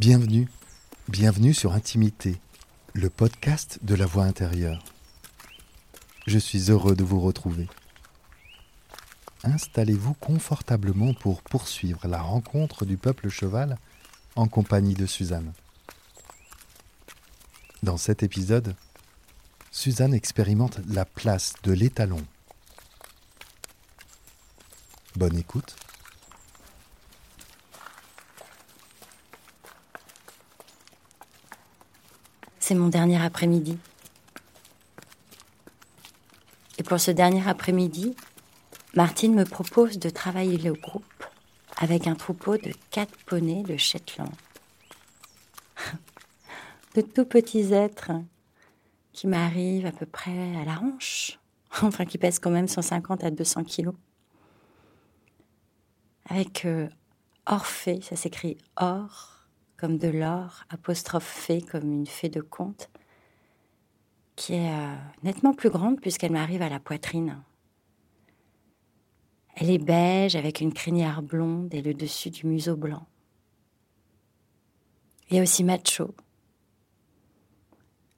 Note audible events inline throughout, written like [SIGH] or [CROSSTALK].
Bienvenue, bienvenue sur Intimité, le podcast de la voix intérieure. Je suis heureux de vous retrouver. Installez-vous confortablement pour poursuivre la rencontre du peuple cheval en compagnie de Suzanne. Dans cet épisode, Suzanne expérimente la place de l'étalon. Bonne écoute. C'est mon dernier après-midi. Et pour ce dernier après-midi, Martine me propose de travailler le groupe avec un troupeau de quatre poneys de Shetland. [LAUGHS] de tout petits êtres qui m'arrivent à peu près à la hanche, [LAUGHS] enfin qui pèsent quand même 150 à 200 kilos. Avec euh, Orphée, ça s'écrit Or, comme de l'or, apostrophe fée comme une fée de conte, qui est euh, nettement plus grande puisqu'elle m'arrive à la poitrine. Elle est beige avec une crinière blonde et le dessus du museau blanc. Il y a aussi macho,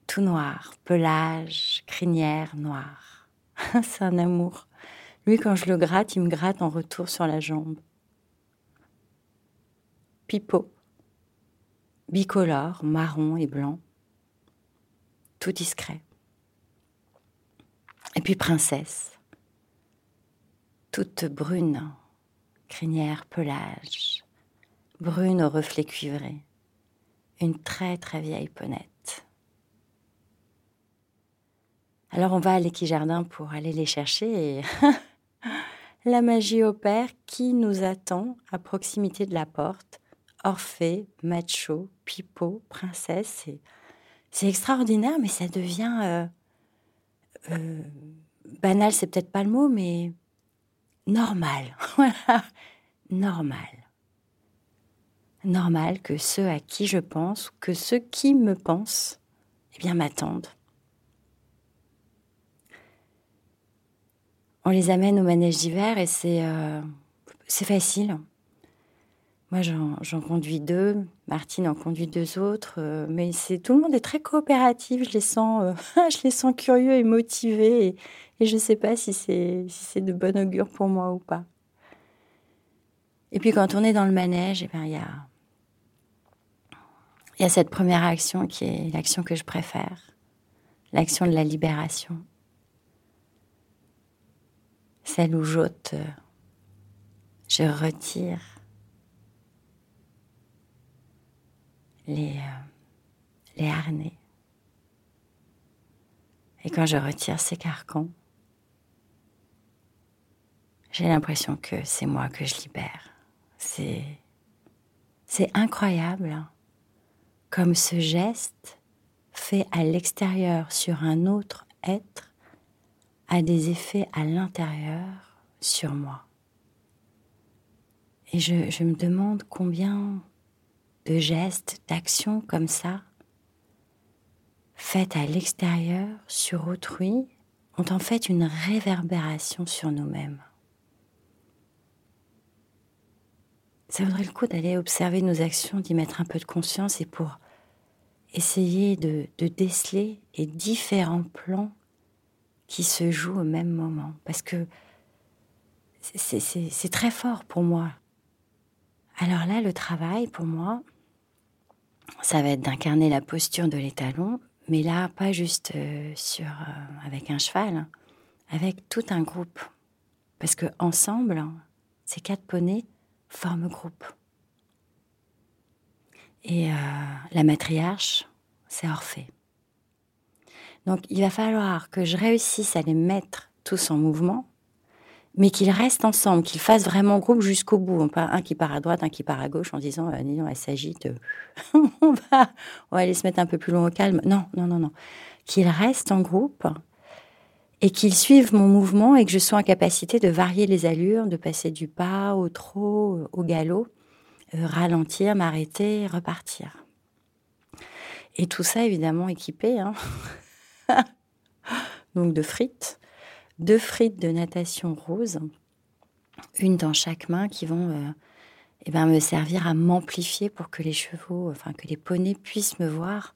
tout noir, pelage, crinière noire. [LAUGHS] C'est un amour. Lui, quand je le gratte, il me gratte en retour sur la jambe. Pipo, bicolore, marron et blanc, tout discret. Et puis princesse, toute brune, crinière pelage, brune au reflet cuivré, une très très vieille ponette. Alors on va à l'équijardin pour aller les chercher et [LAUGHS] la magie opère qui nous attend à proximité de la porte Orphée, macho, pipeau, princesse. C'est extraordinaire, mais ça devient euh, euh, banal, c'est peut-être pas le mot, mais normal. [LAUGHS] Normal. Normal que ceux à qui je pense, que ceux qui me pensent, eh bien m'attendent. On les amène au manège d'hiver et c'est euh, c'est facile. Moi, j'en conduis deux. Martine en conduit deux autres. Euh, mais c'est tout le monde est très coopératif. Je les sens, euh, [LAUGHS] je les sens curieux et motivés. Et, je ne sais pas si c'est si c'est de bon augure pour moi ou pas. Et puis quand on est dans le manège, eh ben, il y a il y a cette première action qui est l'action que je préfère, l'action de la libération, celle où j'ôte, euh, je retire les, euh, les harnais. Et quand je retire ces carcans, j'ai l'impression que c'est moi que je libère. C'est, c'est incroyable hein. comme ce geste fait à l'extérieur sur un autre être a des effets à l'intérieur sur moi. Et je, je me demande combien de gestes, d'actions comme ça, faites à l'extérieur, sur autrui, ont en fait une réverbération sur nous-mêmes. Ça vaudrait le coup d'aller observer nos actions, d'y mettre un peu de conscience et pour essayer de, de déceler les différents plans qui se jouent au même moment. Parce que c'est très fort pour moi. Alors là, le travail, pour moi, ça va être d'incarner la posture de l'étalon, mais là, pas juste euh, sur, euh, avec un cheval, hein, avec tout un groupe. Parce que ensemble, ces quatre poneys forment groupe. Et euh, la matriarche, c'est Orphée. Donc il va falloir que je réussisse à les mettre tous en mouvement mais qu'ils restent ensemble, qu'ils fassent vraiment groupe jusqu'au bout. Pas un qui part à droite, un qui part à gauche en disant, euh, disons, elle s'agite, [LAUGHS] on, va, on va aller se mettre un peu plus loin au calme. Non, non, non, non. Qu'ils restent en groupe et qu'ils suivent mon mouvement et que je sois en capacité de varier les allures, de passer du pas au trot, au galop, euh, ralentir, m'arrêter, repartir. Et tout ça, évidemment, équipé, hein [LAUGHS] donc de frites deux frites de natation rose, une dans chaque main, qui vont euh, eh ben, me servir à m'amplifier pour que les chevaux, enfin que les poneys puissent me voir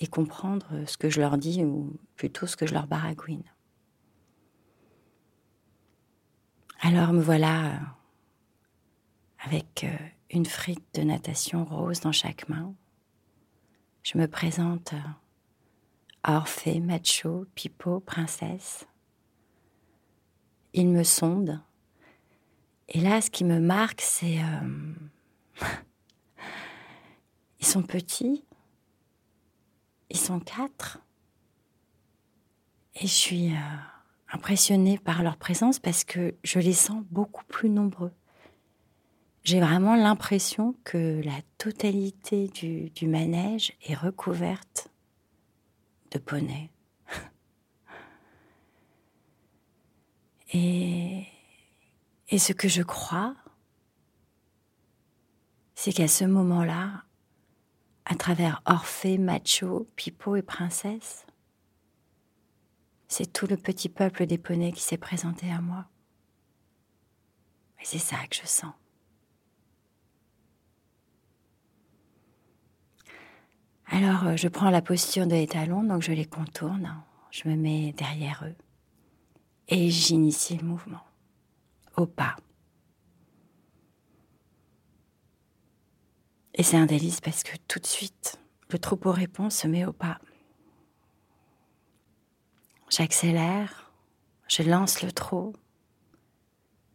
et comprendre ce que je leur dis ou plutôt ce que je leur baragouine. Alors me voilà euh, avec euh, une frite de natation rose dans chaque main. Je me présente euh, Orphée, macho, pipeau, princesse. Ils me sondent. Et là, ce qui me marque, c'est... [LAUGHS] ils sont petits. Ils sont quatre. Et je suis impressionnée par leur présence parce que je les sens beaucoup plus nombreux. J'ai vraiment l'impression que la totalité du, manège est recouverte de poneys. Et, ce que je crois, c'est qu'à ce moment-là, à travers Orphée, Macho, Pipo et Princesse, c'est tout le petit peuple des poneys qui s'est présenté à moi. Et c'est ça que je sens. Alors, euh, je prends la posture de l'étalon, donc je les contourne, je me mets derrière eux et j'initie le mouvement au pas. Et c'est un délice parce que tout de suite, le troupeau répond, se met au pas. J'accélère, je lance le trot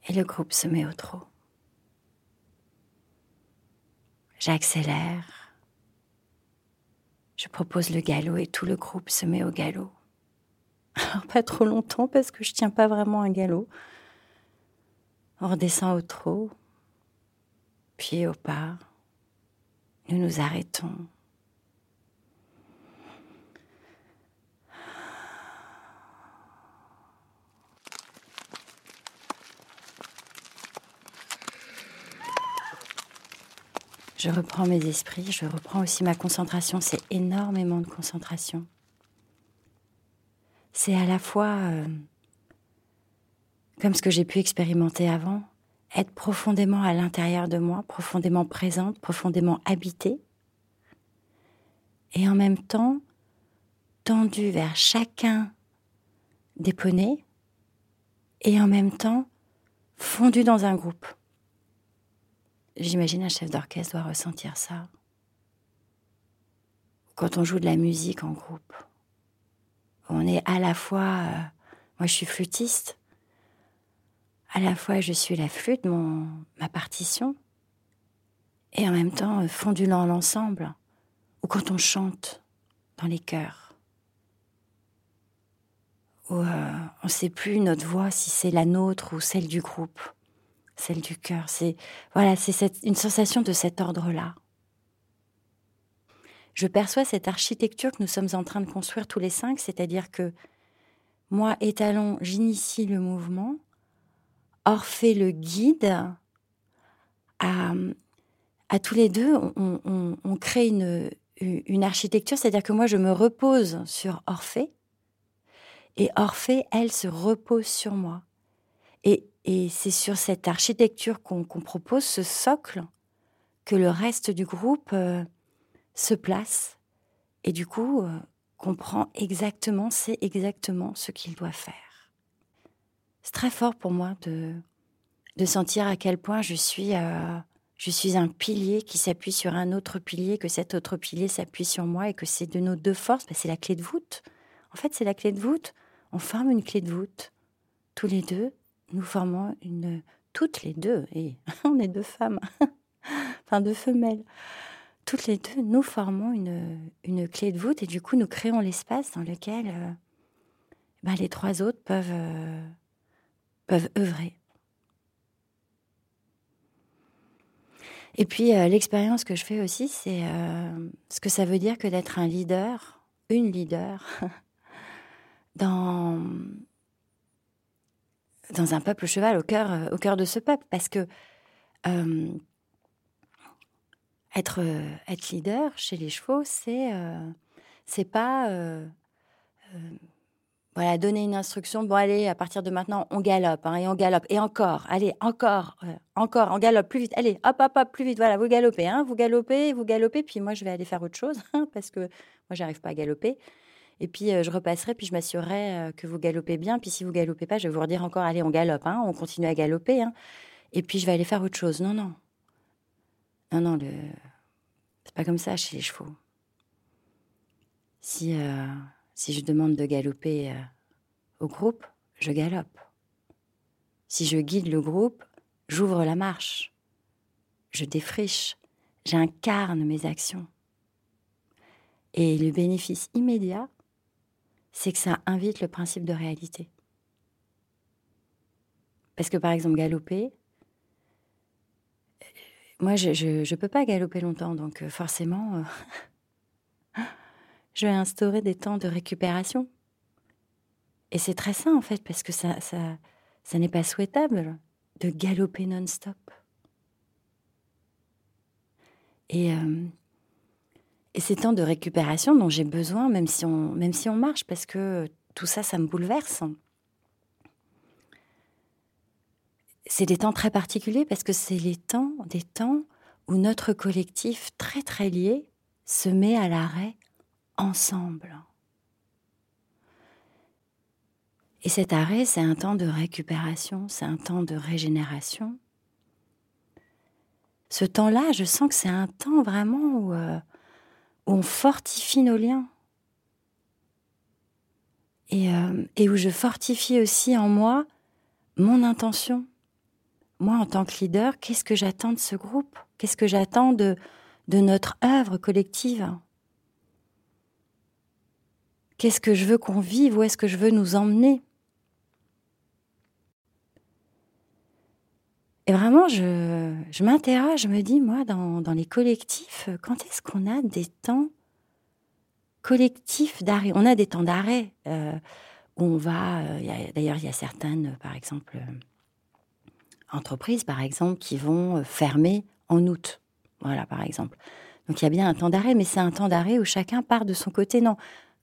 et le groupe se met au trot. J'accélère, je propose le galop et tout le groupe se met au galop. Alors [LAUGHS] pas trop longtemps parce que je tiens pas vraiment un galop. On redescend au trot, puis au pas. Nous nous arrêtons Je reprends mes esprits, je reprends aussi ma concentration. C'est énormément de concentration. C'est à la fois, euh, comme ce que j'ai pu expérimenter avant, être profondément à l'intérieur de moi, profondément présente, profondément habitée, et en même temps tendue vers chacun des poneys, et en même temps fondue dans un groupe. J'imagine un chef d'orchestre doit ressentir ça. Quand on joue de la musique en groupe, on est à la fois, euh, moi je suis flûtiste, à la fois je suis la flûte, mon, ma partition, et en même temps euh, fondulant l'ensemble, ou quand on chante dans les chœurs, où euh, on ne sait plus notre voix si c'est la nôtre ou celle du groupe celle du cœur. C'est voilà, c'est une sensation de cet ordre-là. Je perçois cette architecture que nous sommes en train de construire tous les cinq, c'est-à-dire que moi, étalon, j'initie le mouvement, Orphée le guide, à, tous les deux, on, crée une, architecture, c'est-à-dire que moi, je me repose sur Orphée, et Orphée, elle, se repose sur moi. Et et c'est sur cette architecture qu'on propose, ce socle, que le reste du groupe euh, se place et du coup euh, comprend exactement, c'est exactement ce qu'il doit faire. C'est très fort pour moi de, de sentir à quel point je suis, euh, je suis un pilier qui s'appuie sur un autre pilier, que cet autre pilier s'appuie sur moi et que c'est de nos deux forces, ben, c'est la clé de voûte. En fait, c'est la clé de voûte. On forme une clé de voûte, tous les deux, nous formons une, toutes les deux, et [LAUGHS] on est deux femmes, [LAUGHS] enfin deux femelles, toutes les deux, nous formons une, clé de voûte et du coup nous créons l'espace dans lequel euh, ben, les trois autres peuvent, euh, œuvrer. Et puis euh, l'expérience que je fais aussi, c'est ce que ça veut dire que d'être un leader, une leader, [LAUGHS] dans, un peuple cheval au cœur, au cœur de ce peuple, parce que être, euh, être leader chez les chevaux, c'est c'est pas voilà, donner une instruction. Bon, allez, à partir de maintenant, on galope, hein, et on galope, et encore, allez, encore, euh, encore, on galope plus vite. Allez, hop, hop, hop, plus vite. Voilà, vous galopez, hein, vous galopez, vous galopez. Puis moi, je vais aller faire autre chose [LAUGHS] hein, parce que moi, j'arrive pas à galoper. Et puis euh, je repasserai, puis je m'assurerai euh, que vous galopez bien. Puis si vous galopez pas, je vais vous redire encore, allez, on galope, hein, on continue à galoper. Et puis je vais aller faire autre chose. Non, non, non, non, c'est pas comme ça chez les chevaux. Si si je demande de galoper euh, au groupe, je galope. Si je guide le groupe, j'ouvre la marche. Je défriche. J'incarne mes actions. Et le bénéfice immédiat, c'est que ça invite le principe de réalité. Parce que par exemple, galoper, moi je ne peux pas galoper longtemps, donc euh, forcément, euh, [LAUGHS] je vais instaurer des temps de récupération. Et c'est très sain en fait, parce que ça, ça, ça n'est pas souhaitable de galoper non-stop. Et, euh, et ces temps de récupération dont j'ai besoin, même si, on, même si on marche, parce que tout ça, ça me bouleverse. C'est des temps très particuliers parce que c'est les temps, des temps où notre collectif très très lié se met à l'arrêt ensemble. Et cet arrêt, c'est un temps de récupération, c'est un temps de régénération. Ce temps-là, je sens que c'est un temps vraiment où, euh, on fortifie nos liens. Euh, et, où je fortifie aussi en moi mon intention. Moi, en tant que leader, qu'est-ce que j'attends de ce groupe? Qu'est-ce que j'attends de, notre œuvre collective? Qu'est-ce que je veux qu'on vive? Où est-ce que je veux nous emmener? Et vraiment, je, m'interroge, je me dis, moi, dans, les collectifs, quand est-ce qu'on a des temps collectifs d'arrêt? On a des temps d'arrêt euh, où on va. Euh, d'ailleurs, il y a certaines, par exemple, euh, entreprises, par exemple, qui vont fermer en août. Voilà, par exemple. Donc il y a bien un temps d'arrêt, mais c'est un temps d'arrêt où chacun part de son côté. Non,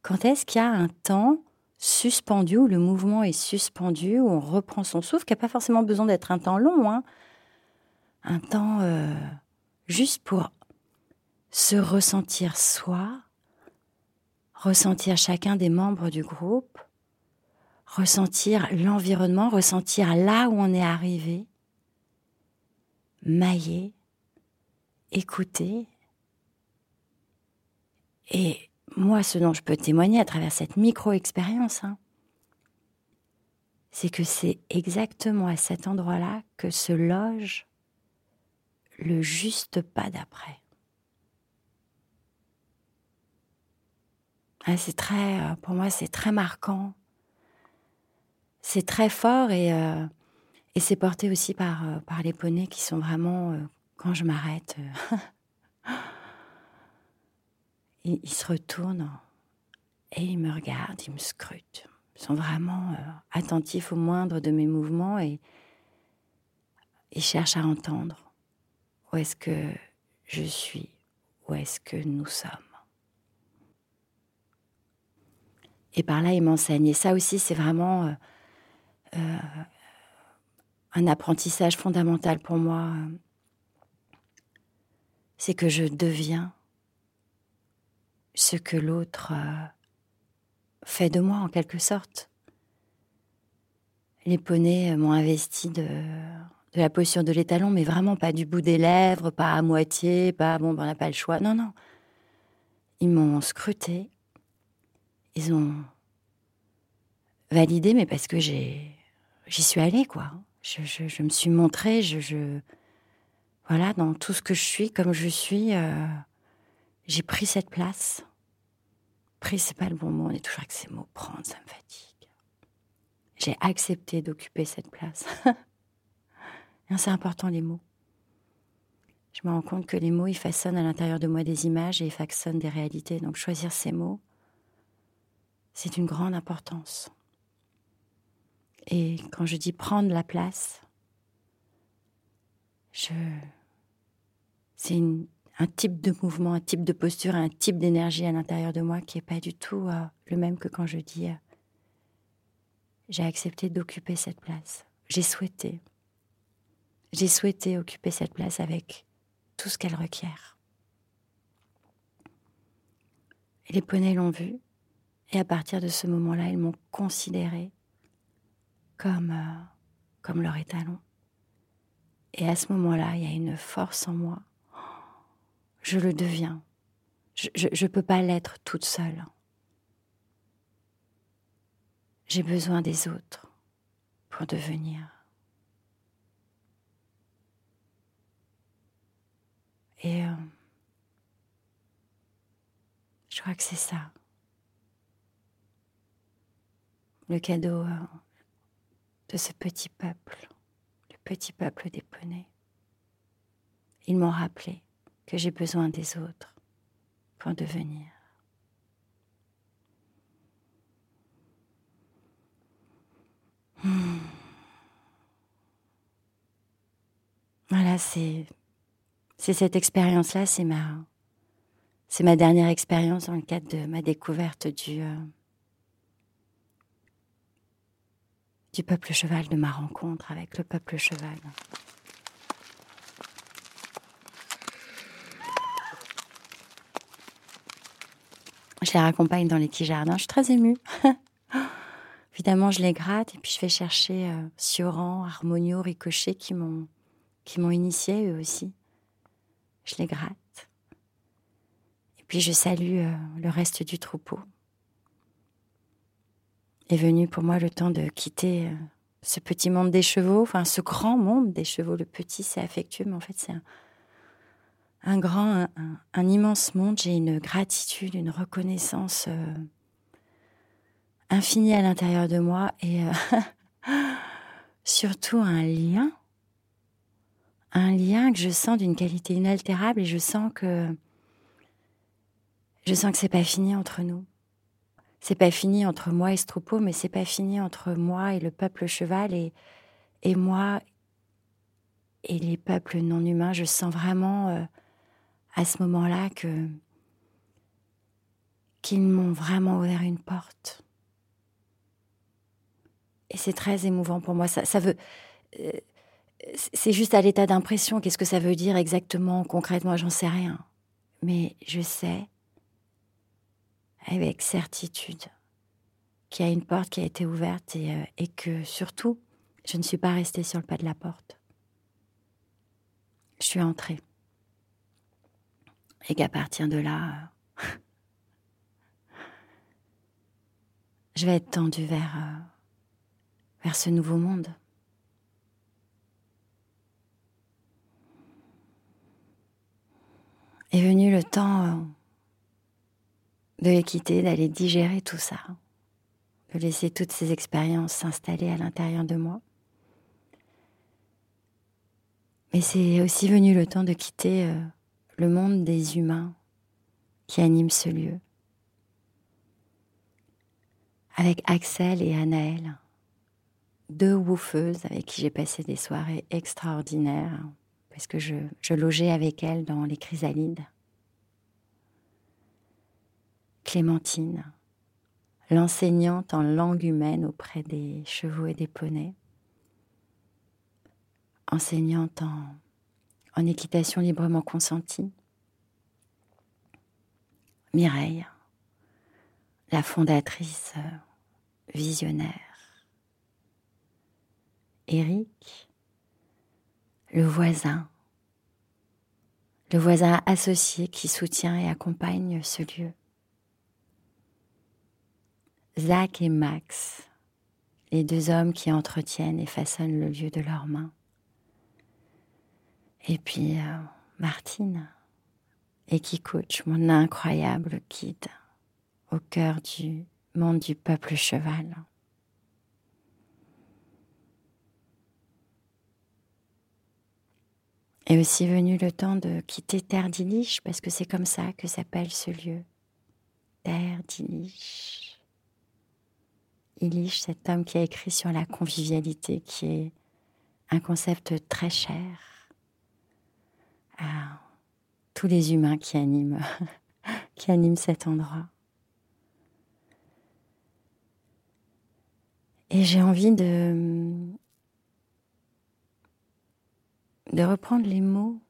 quand est-ce qu'il y a un temps suspendu, où le mouvement est suspendu, où on reprend son souffle, qui n'a pas forcément besoin d'être un temps long, hein. un temps euh, juste pour se ressentir soi, ressentir chacun des membres du groupe, ressentir l'environnement, ressentir là où on est arrivé, mailler, écouter et moi, ce dont je peux témoigner à travers cette micro-expérience, hein, c'est que c'est exactement à cet endroit-là que se loge le juste pas d'après. Ah, c'est très, euh, pour moi, c'est très marquant. C'est très fort et, euh, et c'est porté aussi par, euh, par les poneys qui sont vraiment, quand je m'arrête, [LAUGHS] ils, se retournent et ils me regardent, ils me scrutent. Ils sont vraiment euh, attentifs au moindre de mes mouvements et ils cherchent à entendre où est-ce que je suis, où est-ce que nous sommes. Et par là, ils m'enseignent. Et ça aussi, c'est vraiment euh, euh, un apprentissage fondamental pour moi. C'est que je deviens ce que l'autre euh, fait de moi en quelque sorte. Les poneys m'ont investi de, de, la posture de l'étalon, mais vraiment pas du bout des lèvres, pas à moitié, pas bon, ben, on n'a pas le choix. Non, non. Ils m'ont scruté. Ils ont validé, mais parce que j'ai, j'y suis allée, quoi. Je, me suis montrée, je, voilà, dans tout ce que je suis, comme je suis. Euh, j'ai pris cette place. Pris, c'est pas le bon mot, on est toujours avec ces mots. Prendre, ça me fatigue. J'ai accepté d'occuper cette place. [LAUGHS] c'est important les mots. Je me rends compte que les mots, ils façonnent à l'intérieur de moi des images et ils façonnent des réalités. Donc choisir ces mots, c'est d'une grande importance. Et quand je dis prendre la place, je, c'est un type de mouvement, un type de posture, un type d'énergie à l'intérieur de moi qui n'est pas du tout euh, le même que quand je dis euh, j'ai accepté d'occuper cette place. J'ai souhaité. J'ai souhaité occuper cette place avec tout ce qu'elle requiert. Les poneys l'ont vu, et à partir de ce moment-là, ils m'ont considéré comme, euh, comme leur étalon. Et à ce moment-là, il y a une force en moi. Je le deviens. Je ne peux pas l'être toute seule. J'ai besoin des autres pour devenir. Et euh, je crois que c'est ça. Le cadeau euh, de ce petit peuple, le petit peuple des poneys. Ils m'ont rappelé que j'ai besoin des autres pour devenir. Hmm. Voilà, c'est cette expérience-là, c'est ma c'est ma dernière expérience dans le cadre de ma découverte du euh, du peuple cheval, de ma rencontre avec le peuple cheval. Je les raccompagne dans les petits jardins. Je suis très émue. [LAUGHS] Évidemment, je les gratte et puis je vais chercher euh, Sioran, Harmonio, Ricochet qui m'ont qui m'ont initié eux aussi. Je les gratte. Et puis je salue euh, le reste du troupeau. Est venu pour moi le temps de quitter euh, ce petit monde des chevaux, enfin ce grand monde des chevaux. Le petit, c'est affectueux, mais en fait, c'est un, grand, un, immense monde. J'ai une gratitude, une reconnaissance euh, infinie à l'intérieur de moi et euh, [LAUGHS] surtout un lien, un lien que je sens d'une qualité inaltérable et je sens que je sens que c'est pas fini entre nous. C'est pas fini entre moi et ce troupeau, mais c'est pas fini entre moi et le peuple cheval et, et moi et les peuples non humains. Je sens vraiment euh, à ce moment-là que qu'ils m'ont vraiment ouvert une porte. Et c'est très émouvant pour moi. Ça, veut. Euh, c'est juste à l'état d'impression. Qu'est-ce que ça veut dire exactement, concrètement? J'en sais rien. Mais je sais avec certitude qu'il y a une porte qui a été ouverte et, euh, et que surtout, je ne suis pas restée sur le pas de la porte. Je suis entrée et qu'à partir de là, je vais être tendue vers, euh, vers ce nouveau monde. Est venu le temps euh, de les quitter, d'aller digérer tout ça, de laisser toutes ces expériences s'installer à l'intérieur de moi. Mais c'est aussi venu le temps de quitter euh, le monde des humains qui anime ce lieu. Avec Axel et Anaël, deux woofeuses avec qui j'ai passé des soirées extraordinaires, parce que je, je logeais avec elles dans les chrysalides. Clémentine, l'enseignante en langue humaine auprès des chevaux et des poneys, enseignante en équitation librement consentie. Mireille, la fondatrice euh, visionnaire. Éric, le voisin, le voisin associé qui soutient et accompagne ce lieu. Zach et Max, les deux hommes qui entretiennent et façonnent le lieu de leurs mains. Et puis euh, Martine, et qui coach mon incroyable guide au cœur du monde du peuple cheval. Est aussi venu le temps de quitter Terre d'Iliche, parce que c'est comme ça que s'appelle ce lieu. Terre d'Iliche. Iliche, cet homme qui a écrit sur la convivialité, qui est un concept très cher à tous les humains qui animent, [LAUGHS] qui animent cet endroit. Et j'ai envie de, reprendre les mots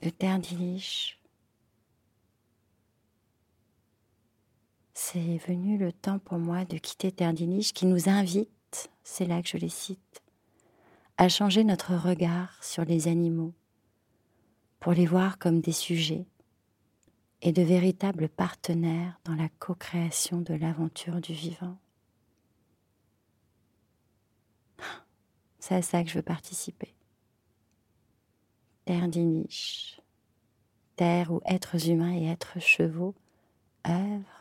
de Terre d'Illich. C'est venu le temps pour moi de quitter Terre d'Illich qui nous invite, c'est là que je les cite, à changer notre regard sur les animaux pour les voir comme des sujets et de véritables partenaires dans la co-création de l'aventure du vivant. C'est à ça que je veux participer. Terre d'Iniche, terre où êtres humains et êtres chevaux œuvrent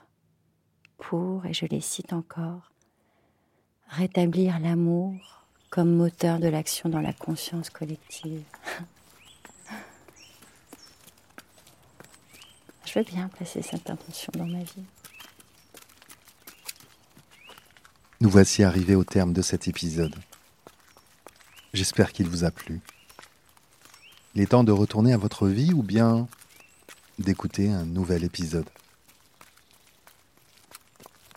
pour, et je les cite encore, rétablir l'amour comme moteur de l'action dans la conscience collective. Je veux bien placer cette intention dans ma vie. Nous voici arrivés au terme de cet épisode. J'espère qu'il vous a plu. Il est temps de retourner à votre vie ou bien d'écouter un nouvel épisode.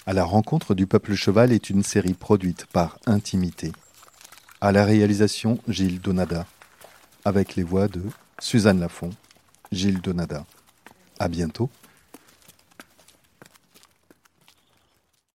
À la rencontre du peuple cheval est une série produite par Intimité. À la réalisation, Gilles Donada. Avec les voix de Suzanne Lafont, Gilles Donada. À bientôt